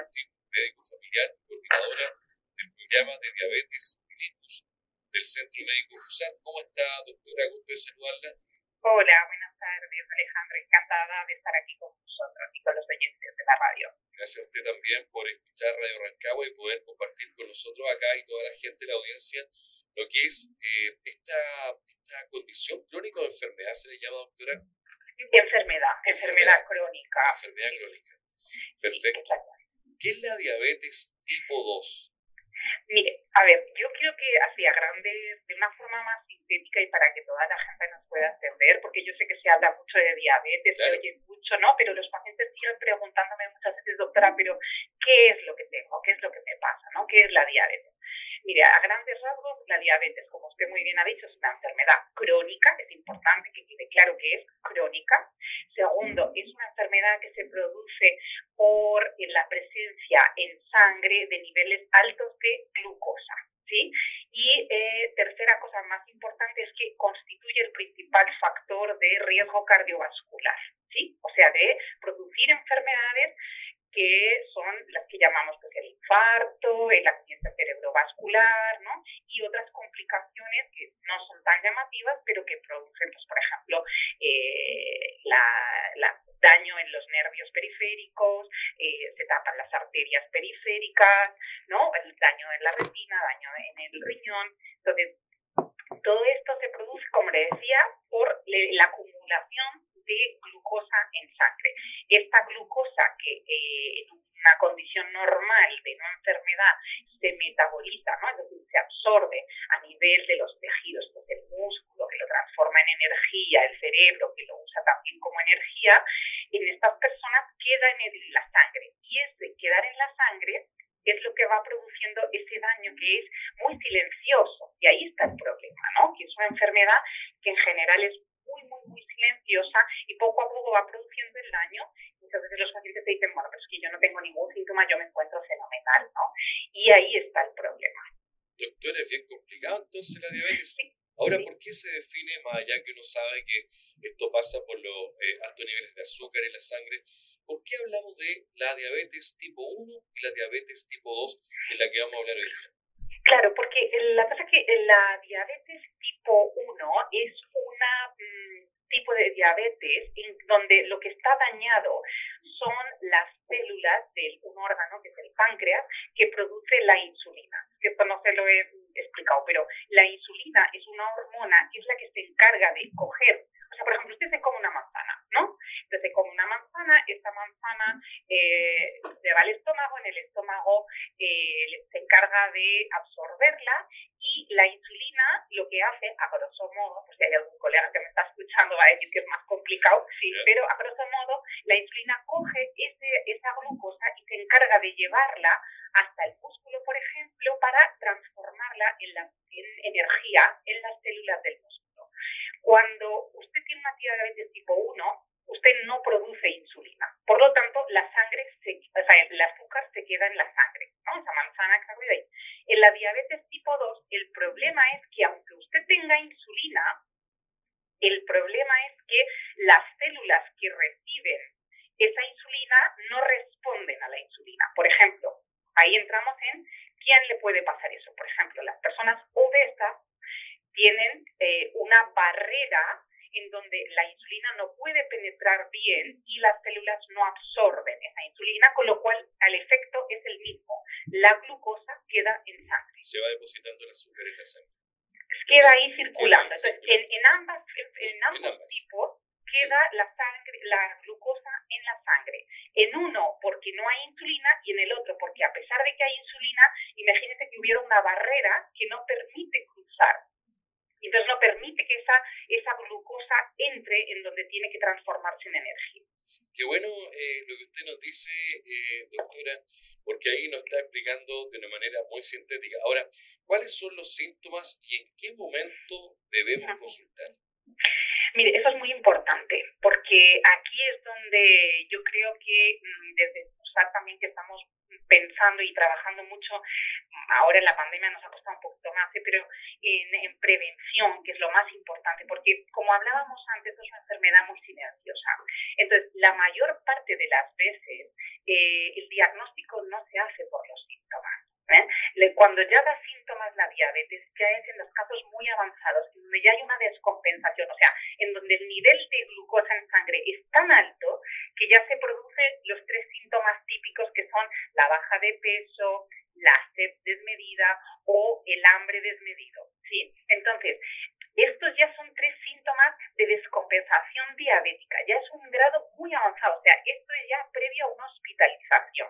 Martin, médico familiar, coordinadora del programa de diabetes mellitus del Centro Médico FUSAT. ¿Cómo está, doctora? Gusto de saludarla. Hola, buenas tardes, Alejandra. Encantada de estar aquí con nosotros y con los oyentes de la radio. Gracias a usted también por escuchar Radio Rancagua y poder compartir con nosotros acá y toda la gente, la audiencia, lo que es eh, esta, esta condición crónica o enfermedad, se le llama, doctora. Enfermedad, enfermedad, crónica. Enfermedad crónica. Perfecto. ¿Qué es la diabetes tipo 2? Mire, a ver, yo quiero que así a grandes, de una forma más sintética y para que toda la gente nos pueda entender, porque yo sé que se habla mucho de diabetes, se oye mucho, ¿no? Pero los pacientes siguen preguntándome muchas veces, doctora, pero ¿qué es lo que tengo? ¿Qué es lo que me pasa? ¿No? ¿Qué es la diabetes? Mire, a grandes rasgos, la diabetes, como usted muy bien ha dicho, es una enfermedad crónica, es importante que quede claro que es crónica. Segundo, es una enfermedad que se produce por la presencia en sangre de niveles altos de glucosa. ¿Sí? Y eh, tercera cosa más importante es que constituye el principal factor de riesgo cardiovascular, ¿sí? O sea, de producir enfermedades que son las que llamamos pues, el infarto, el accidente cerebrovascular, ¿no? Y otras complicaciones que no son tan llamativas, pero que producen, pues, por ejemplo, eh, la, daño en los nervios periféricos, eh, se tapan las arterias periféricas, ¿no? El daño en la retina, daño en el riñón. Entonces, todo esto se produce, como le decía, por la acumulación de glucosa en sangre. Esta glucosa que eh, en una condición normal de una enfermedad se metaboliza, ¿no? es decir, se absorbe a nivel de los tejidos, pues el músculo que lo transforma en energía, el cerebro que lo usa también como energía, en estas personas queda en la sangre. Y ese quedar en la sangre es lo que va produciendo ese daño que es muy silencioso. Y ahí está el problema, ¿no? Que es una enfermedad que en general es muy, muy, muy silenciosa y poco a poco va produciendo el daño. Muchas veces los pacientes te dicen, bueno, pero es que yo no tengo ningún síntoma, yo me encuentro fenomenal, ¿no? Y ahí está el problema. Doctor, es bien complicado entonces la diabetes. Ahora, ¿por qué se define, más allá que uno sabe que esto pasa por los eh, altos niveles de azúcar en la sangre, ¿por qué hablamos de la diabetes tipo 1 y la diabetes tipo 2, en la que vamos a hablar hoy día? Claro, porque la cosa es que la diabetes tipo 1 es un mm, tipo de diabetes en donde lo que está dañado son las células de un órgano, que es el páncreas, que produce la insulina. Esto no se lo he explicado, pero la insulina es una hormona que es la que se encarga de coger o sea, por ejemplo, usted se come una manzana, ¿no? Entonces se come una manzana, esta manzana eh, se va al estómago, en el estómago eh, se encarga de absorberla y la insulina lo que hace, a grosso modo, pues si hay algún colega que me está escuchando va a decir que es más complicado, sí, pero a grosso modo la insulina coge ese, esa glucosa y se encarga de llevarla hasta el músculo, por ejemplo, para transformarla en, la, en energía en las células del músculo. Cuando usted tiene una diabetes tipo 1, usted no produce insulina. Por lo tanto, la sangre, o sea, el azúcar se queda en la sangre, ¿no? Esa manzana que. En la diabetes tipo 2, el problema es que aunque usted tenga insulina, el problema es que las células que reciben esa insulina no responden a la insulina. Por ejemplo, ahí entramos en quién le puede pasar eso. Por ejemplo, las personas obesas tienen eh, una barrera en donde la insulina no puede penetrar bien y las células no absorben esa insulina, con lo cual el efecto es el mismo. La glucosa queda en sangre. Se va depositando el azúcar en la sangre. Queda ahí circulando. Entonces, en, ambas, en, ambos tipos queda la sangre, la glucosa en la sangre. En uno porque no hay insulina y en el otro porque a pesar de que hay insulina, imagínense que hubiera una barrera que no permite cruzar entonces no permite que esa, esa glucosa entre en donde tiene que transformarse en energía. Qué bueno eh, lo que usted nos dice, eh, doctora, porque ahí nos está explicando de una manera muy sintética. Ahora, ¿cuáles son los síntomas y en qué momento debemos consultar? Mire, eso es muy importante, porque aquí es donde yo creo que mm, desde confesar también que estamos pensando y trabajando mucho, ahora en la pandemia nos ha costado un poquito más, ¿eh? pero en, en, prevención, que es lo más importante, porque como hablábamos antes, es una enfermedad muy silenciosa. Entonces, la mayor parte de las veces eh, el diagnóstico no se hace por los síntomas. ¿Eh? Cuando ya da síntomas la diabetes, ya es en los casos muy avanzados, donde ya hay una descompensación, o sea, en donde el nivel de glucosa en sangre es tan alto que ya se producen los tres síntomas típicos que son la baja de peso, la sed desmedida o el hambre desmedido. ¿sí? Entonces, estos ya son tres síntomas de descompensación diabética, ya es un grado muy avanzado, o sea, esto es ya previo a una hospitalización.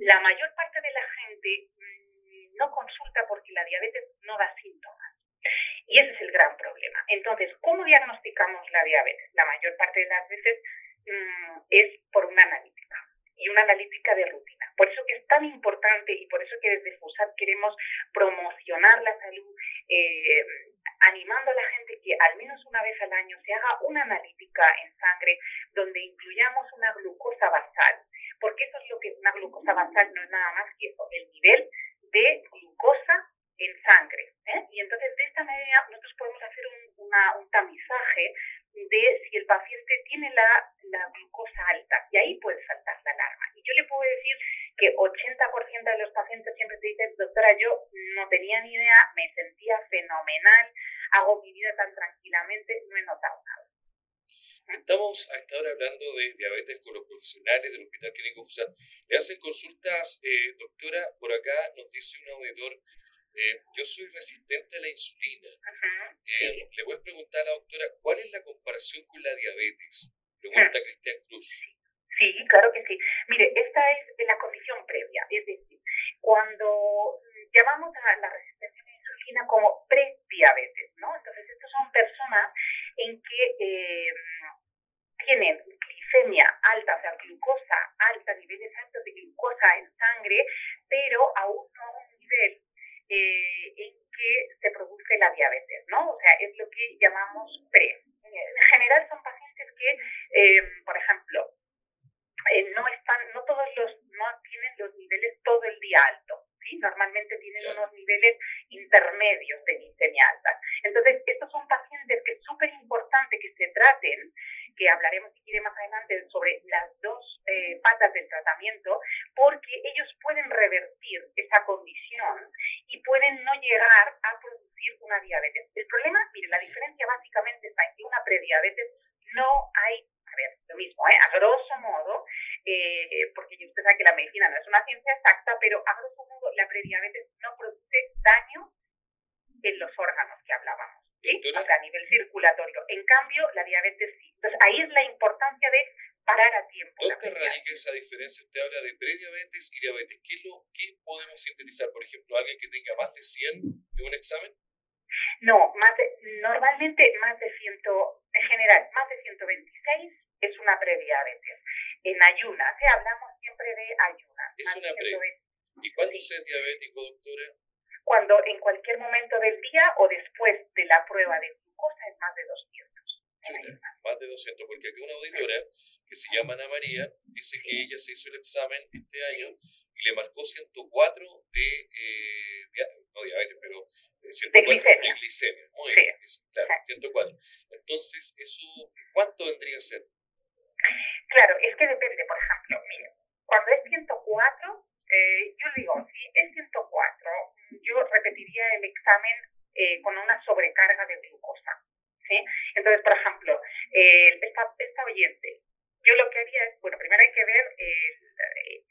La mayor parte de la gente mm, no consulta porque la diabetes no da síntomas. Y ese es el gran problema. Entonces, ¿cómo diagnosticamos la diabetes? La mayor parte de las veces mm, es por una analítica y una analítica de rutina. Por eso que es tan importante y por eso que desde FUSAT queremos promocionar la salud, eh, animando a la gente que al menos una vez al año se haga una analítica en sangre donde incluyamos una glucosa basal, porque eso es lo que es una glucosa basal, no es nada más que eso, el nivel de glucosa en sangre. ¿eh? Y entonces de esta manera nosotros podemos hacer un, un tamizaje de si el paciente tiene la, la, glucosa alta y ahí puede saltar la alarma. Y yo le puedo decir que 80% de los pacientes siempre te dicen, doctora, yo no tenía ni idea, me sentía fenomenal, hago mi vida tan tranquilamente, no he notado nada. Estamos a esta hora hablando de diabetes con los profesionales del Hospital Clínico FUSAT. Le hacen consultas, eh, doctora, por acá nos dice un auditor eh, yo soy resistente a la insulina. Eh, le voy a preguntar a la doctora, ¿cuál es la comparación con la diabetes? Pregunta Cristian Cruz. Sí, claro que sí. Mire, esta es la condición previa, es decir, cuando llamamos a la resistencia a la insulina como prediabetes, ¿no? Entonces, estas son personas en que eh, tienen glicemia alta, o sea, glucosa alta, niveles altos de glucosa en sangre, pero aún no a un nivel eh, en que se produce la diabetes, ¿no? O sea, es lo que llamamos pre. En general son pacientes que, eh, por ejemplo, eh, no están, no todos los, no tienen los niveles todo el día alto, ¿sí? Normalmente tienen unos niveles intermedios de glicemia alta. Entonces, estos son pacientes que es súper importante que se traten que hablaremos si quiere más adelante sobre las dos eh, patas del tratamiento, porque ellos pueden revertir esa condición y pueden no llegar a producir una diabetes. El problema, mire, la diferencia básicamente está en que una prediabetes no hay a ver, lo mismo, ¿eh? a grosso modo, eh, porque usted sabe que la medicina no es una ciencia exacta, pero a grosso modo la prediabetes no produce daño en los órganos que hablábamos a nivel circulatorio. En cambio, la diabetes sí. Entonces, ahí es la importancia de parar a tiempo. ¿Dónde radica esa diferencia? Usted habla de prediabetes y diabetes. ¿Qué, lo, ¿Qué podemos sintetizar? Por ejemplo, alguien que tenga más de 100 en un examen. No, más normalmente más de 100, en general, más de 126 es una prediabetes. ¿Eh? hablamos siempre de ayunas. Es una pre. ¿Y cuándo se es diabético, doctora? cuando en cualquier momento del día o después de la prueba de glucosa es más de 200. más de 200, porque aquí una auditora que se llama Ana María dice que ella se hizo el examen este año y le marcó 104 de, eh, no diabetes, pero 104 de glicemia. Muy bien, claro, 104. Entonces, ¿eso cuánto vendría a ser? Claro, es que depende, por ejemplo, mire, cuando es 104, eh, yo digo, si es 104, yo repetiría el examen eh, con una sobrecarga de glucosa. ¿sí? Entonces, por ejemplo, esta, esta, oyente, yo lo que haría es, bueno, primero hay que ver eh,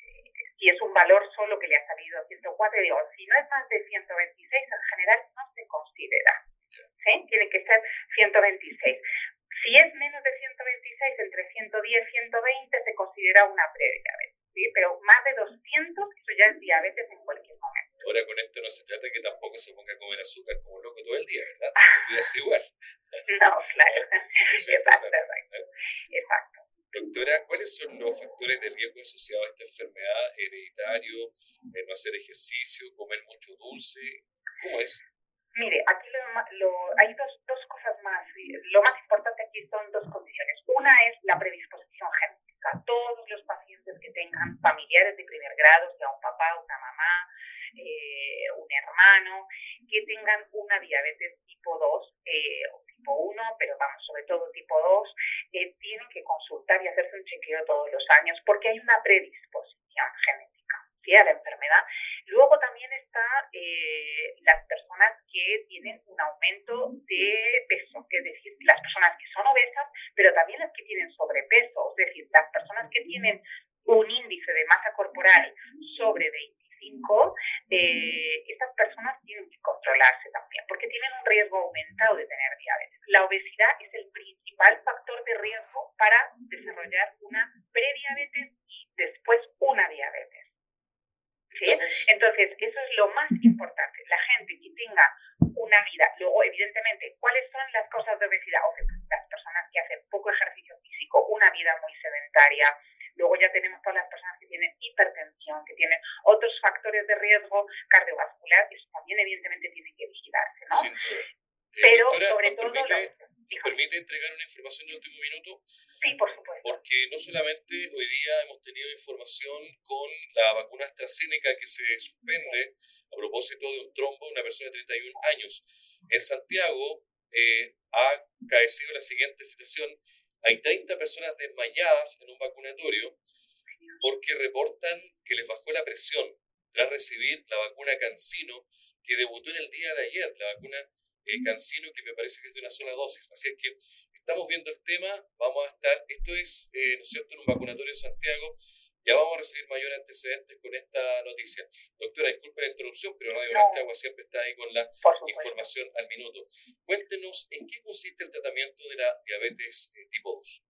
si es un valor solo que le ha salido a 104, digo, si no es más de 126, en general no se considera. ¿sí? Tiene que ser 126. Si es menos de 126, entre 110 y 120, se considera una prediabetes. ¿sí? Pero más de 200, eso ya es diabetes en cualquier momento. Ahora con esto no se trata que tampoco se ponga a comer azúcar como loco todo el día, ¿verdad? Cuidarse igual. no, claro. Exacto, ¿eh? exacto. Doctora, ¿cuáles son los factores de riesgo asociados a esta enfermedad? ¿Hereditario? Eh, ¿No hacer ejercicio? ¿Comer mucho dulce? ¿Cómo es? Mire, aquí lo, hay dos, dos cosas más. Lo más importante aquí son dos condiciones. Una es la predisposición genética. Todos los pacientes que tengan familiares de primer grado, sea un papá, una mamá, eh, un hermano, que tengan una diabetes tipo 2 eh, o tipo 1, pero vamos, sobre todo tipo 2, eh, tienen que consultar y hacerse un chequeo todos los años porque hay una predisposición genética a la enfermedad. Luego también está las personas que tienen un aumento de peso, es decir, las personas que son obesas, pero también las que tienen sobrepeso, es decir, las personas que tienen un índice de masa corporal sobre 20 eh, estas personas tienen que controlarse también, porque tienen un riesgo aumentado de tener diabetes. La obesidad es el principal factor de riesgo para desarrollar una prediabetes y después una diabetes. Entonces, eso es lo más importante. La gente que tenga una vida, luego, evidentemente, ¿cuáles son las cosas de obesidad? O sea, las personas que hacen poco ejercicio físico, una vida muy sedentaria, Luego ya tenemos todas las personas que tienen hipertensión, que tienen otros factores de riesgo cardiovascular, eso también evidentemente tiene que vigilarse, ¿no? Pero sobre todo... ¿Nos permite entregar una información de último minuto? Sí, por supuesto. Porque no solamente hoy día hemos tenido información con la vacuna AstraZeneca que se suspende a propósito de un trombo de una persona de 31 años. En Santiago eh, ha caecido la siguiente situación hay 30 personas desmayadas en un vacunatorio porque reportan que les bajó la presión tras recibir la vacuna Cancino que debutó en el día de ayer, la vacuna eh, Cancino que me parece que es de una sola dosis. Así es que estamos viendo el tema, vamos a estar, esto es, eh, ¿no es cierto?, en un vacunatorio en Santiago, ya vamos a recibir mayores antecedentes con esta noticia. Doctora, disculpe la interrupción, pero Radio Agua siempre está ahí con la información al minuto. Cuéntenos en qué consiste el tratamiento de la diabetes eh, tipo 2.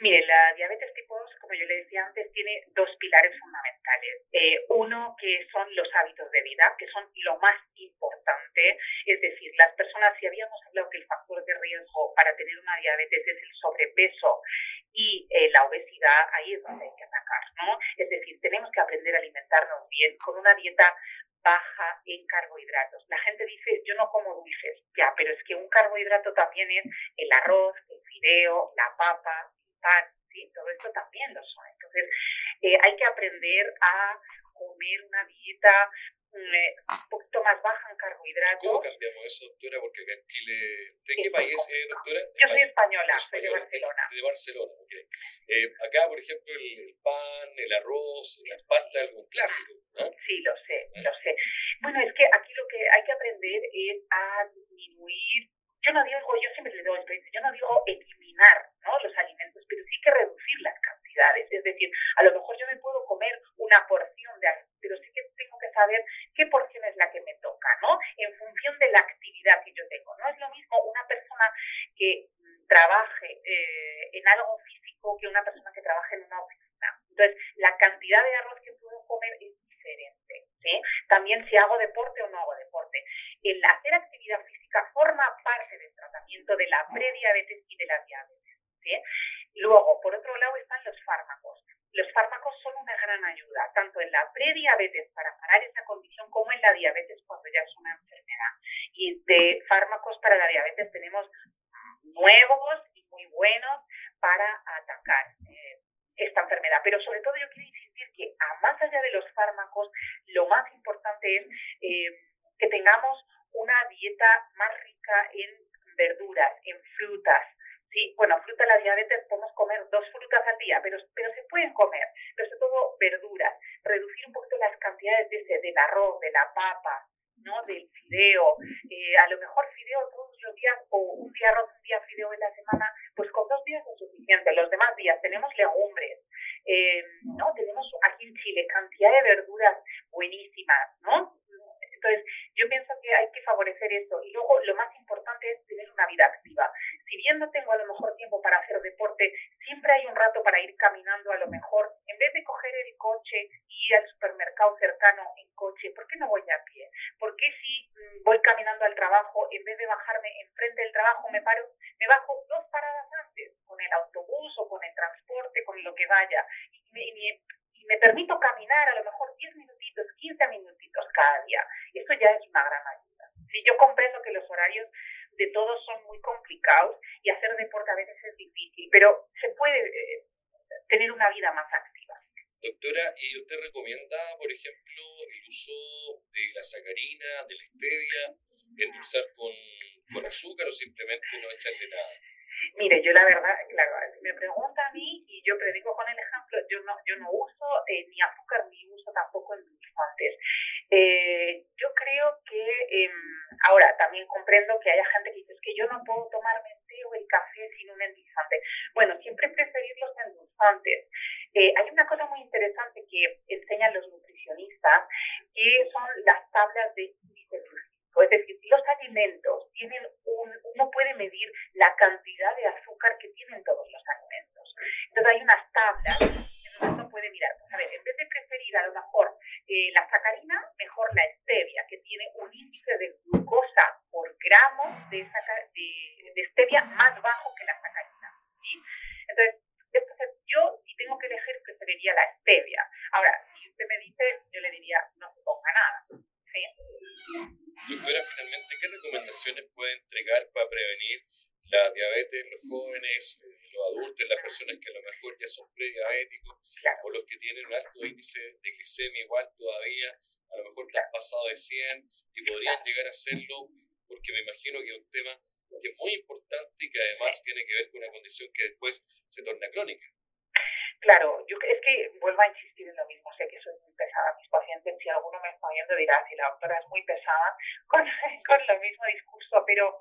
Mire, la diabetes tipo 2, como yo le decía antes, tiene dos pilares fundamentales. Eh, uno, que son los hábitos de vida, que son lo más importante. Es decir, las personas, si habíamos hablado que el factor de riesgo para tener una diabetes es el sobrepeso y eh, la obesidad, ahí es donde hay que atacar, ¿no? Es decir, tenemos que aprender a alimentarnos bien con una dieta baja en carbohidratos. La gente dice, yo no como dulces, ya, pero es que un carbohidrato también es el arroz, el fideo, la papa, el pan, ¿sí? Todo esto también lo son. Entonces, eh, hay que aprender a comer una dieta un poquito más baja en carbohidratos. ¿Cómo cambiamos eso, doctora? Porque acá en Chile, ¿de qué país es, doctora? Yo soy española, soy de Barcelona. De, Barcelona, ok. Eh, acá, por ejemplo, el, pan, el arroz, las pastas, algo clásico, ¿no? Sí, lo sé, ah. lo sé. Bueno, es que aquí lo que hay que aprender es a disminuir yo no digo, yo siempre le doy yo no digo eliminar ¿no? los alimentos, pero sí que reducir las cantidades. Es decir, a lo mejor yo me puedo comer una porción de pero sí que tengo que saber qué porción es la que me toca, ¿no? En función de la actividad que yo tengo. No es lo mismo una persona que mm, trabaje eh, en algo físico que una persona que trabaje en una oficina. Entonces, la cantidad de arroz que puedo comer es diferente. ¿sí? También si hago deporte o no hago deporte. El hacer actividad física forma parte del tratamiento de la prediabetes y de la diabetes. ¿sí? Luego, por otro lado, están los fármacos. Los fármacos son una gran ayuda, tanto en la prediabetes para parar esa condición como en la diabetes cuando ya es una enfermedad. Y de fármacos para la diabetes tenemos nuevos y muy buenos para atacar eh, esta enfermedad. Pero sobre todo yo quiero insistir que a más allá de los fármacos, lo más importante es eh, que tengamos una dieta más rica en verduras, en frutas, Sí, bueno, fruta la diabetes podemos comer dos frutas al día, pero, pero se pueden comer, pero sobre todo verduras, reducir un poquito las cantidades de ese, del arroz, de la papa, ¿no? del fideo, eh, a lo mejor fideo todos los días o un día arroz, un día fideo en la semana, pues con dos días es suficiente. Los demás días tenemos legumbres, eh, ¿no? Tenemos aquí en Chile cantidad de verduras buenísimas, ¿no? Entonces, yo pienso que hay que favorecer eso. Y luego, lo más importante es tener una vida activa. Si bien no tengo a lo mejor tiempo para hacer deporte, siempre hay un rato para ir caminando a lo mejor. En vez de coger el coche y ir al supermercado cercano en coche, ¿por qué no voy a pie? ¿Por qué si mm, voy caminando al trabajo, en vez de bajarme enfrente del trabajo, me paro, me bajo dos paradas antes, con el autobús o con el transporte, con lo que vaya? Y me, y me permito caminar a lo mejor 10 minutitos, 15 minutitos cada día, eso ya es una gran ayuda. Si yo comprendo que los horarios de todos son muy complicados y hacer deporte a veces es difícil, pero se puede, eh, tener una vida más activa. Doctora, ¿y usted recomienda, por ejemplo, el uso de la sacarina, de la stevia, endulzar con, con azúcar o simplemente no echarle nada? Mire, yo la verdad, claro, me pregunta a mí y yo predico con el ejemplo, yo no, yo no uso eh, ni azúcar ni uso tampoco endulzantes. Eh, yo creo que eh, ahora también comprendo que haya gente que dice que yo no puedo tomarme el té o el café sin un endulzante. Bueno, siempre preferir los endulzantes. Eh, hay una cosa muy interesante que enseñan los nutricionistas, que son las tablas de los alimentos tienen un, uno puede medir la cantidad de azúcar que tienen todos los alimentos. Entonces hay unas tablas donde uno puede mirar, pues a ver, en vez de preferir a lo mejor eh, la sacarina, mejor la stevia, que tiene un índice de glucosa por gramo de, de, de stevia más bajo que la sacarina. ¿sí? Entonces, entonces, yo si tengo que elegir preferiría la stevia. Ahora, si usted me dice, yo le diría, no se ponga nada. Doctora, finalmente, ¿qué recomendaciones puede entregar para prevenir la diabetes en los jóvenes, en los adultos, en las personas que a lo mejor ya son prediabéticos o los que tienen un alto índice de glicemia igual todavía, a lo mejor han pasado de 100 y podrían llegar a hacerlo, porque me imagino que es un tema que es muy importante y que además tiene que ver con una condición que después se torna crónica. Claro, yo es que vuelvo a insistir en lo mismo, sé que soy muy pesada. Mis pacientes, si alguno me dirá, si la doctora es muy pesada con, con el mismo discurso, pero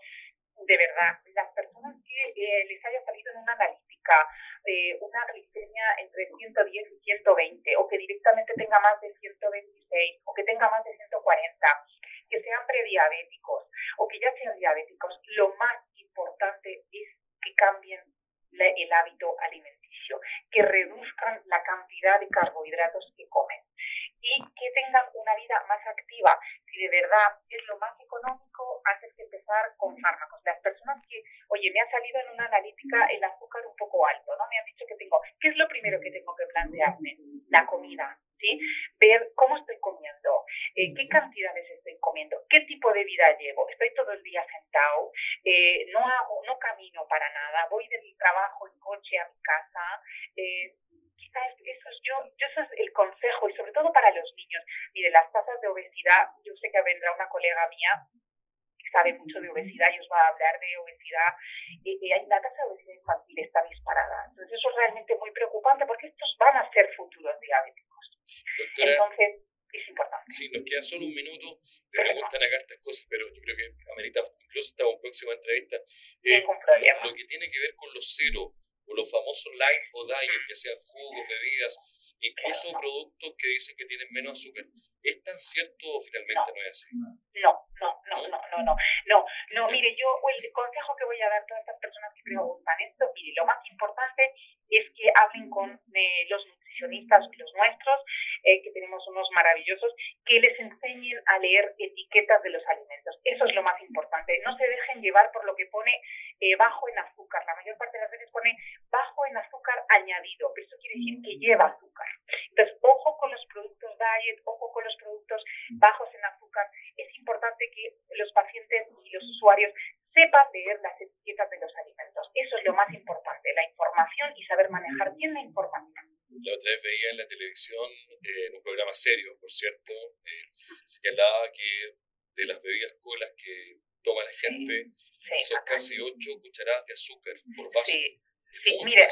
de verdad, las personas que eh, les haya salido en una analítica eh, una glicemia entre 110 y 120, o que directamente tenga más de 126, o que tenga más de 140, que sean prediabéticos, o que ya sean diabéticos, lo más importante es que cambien el hábito que reduzcan la cantidad de carbohidratos que comen y que tengan una vida más activa. Si de verdad es lo más económico, haces que empezar con fármacos. Las personas que, oye, me ha salido en una analítica el azúcar un poco alto, ¿no? Me han dicho que tengo, ¿qué es lo primero que tengo que plantearme? La comida, ¿sí? Ver cómo estoy comiendo, eh, qué cantidades estoy comiendo, qué tipo de vida llevo. Estoy todo el día sentado, eh, no hago, no camino para nada, voy del trabajo en coche a mi casa. Eh, quizás eso es yo, yo eso es el consejo y sobre todo para los niños. Mire, las tasas de obesidad, yo sé que vendrá una colega mía que sabe mucho de obesidad y os va a hablar de obesidad. y la tasa de obesidad infantil está disparada. Entonces eso es realmente muy preocupante porque estos van a ser futuros diabéticos. Entonces, es importante. Sí, nos queda solo un minuto. Me preguntan acá estas cosas, pero yo creo que amerita incluso estamos en próxima entrevista. Eh, lo, que tiene que ver con los cero, o los famosos light o diet, que sean jugos, bebidas, incluso productos que dicen que tienen menos azúcar. ¿Es tan cierto o finalmente no, es así? No, no, no, no, no, no, no, no, mire, yo el consejo que voy a dar a todas estas personas que preguntan esto, mire, lo más importante es que hablen con eh, los los nuestros, eh, que tenemos unos maravillosos, que les enseñen a leer etiquetas de los alimentos. Eso es lo más importante. No se dejen llevar por lo que pone eh, bajo en azúcar. La mayor parte de las veces pone bajo en azúcar añadido, pero eso quiere decir que lleva azúcar. Entonces, ojo con los productos diet, ojo con los productos bajos en azúcar. Es importante que los pacientes y los usuarios sepan leer las etiquetas de los alimentos. Eso es lo más importante, la información y saber manejar bien la información. La otra vez veía en la televisión, eh, en un programa serio, por cierto, eh, señalaba que de las bebidas colas que toma la gente son casi 8 cucharadas de azúcar por vaso. Sí, sí. mire,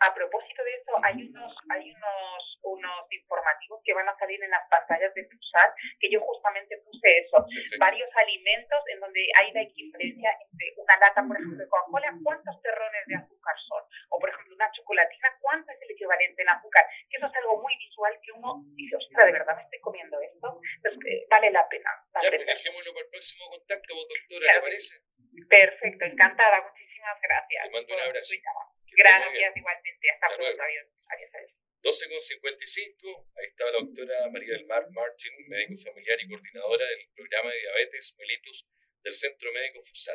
a propósito de eso, hay unos, hay unos, unos informativos que van a salir en las pantallas de Pulsar, que yo justamente puse eso, varios alimentos en donde hay la equivalencia entre una lata, por ejemplo, de Coca-Cola, cuántos terrones de azúcar son, o por ejemplo una chocolatina, cuánto es el equivalente en azúcar, que eso es algo muy visual que uno dice, ostras, de verdad me estoy comiendo esto, entonces eh, vale la pena. ya, pues dejémoslo para el próximo contacto, doctora, ¿le parece? Perfecto, encantada, muchísimas gracias. Te mando un abrazo. Gracias, igualmente. Hasta, Hasta pronto. Adiós. Adiós, adiós. 12 con 55, ahí está la doctora María del Mar Martin, médico familiar y coordinadora del programa de diabetes mellitus del Centro Médico FUSAT.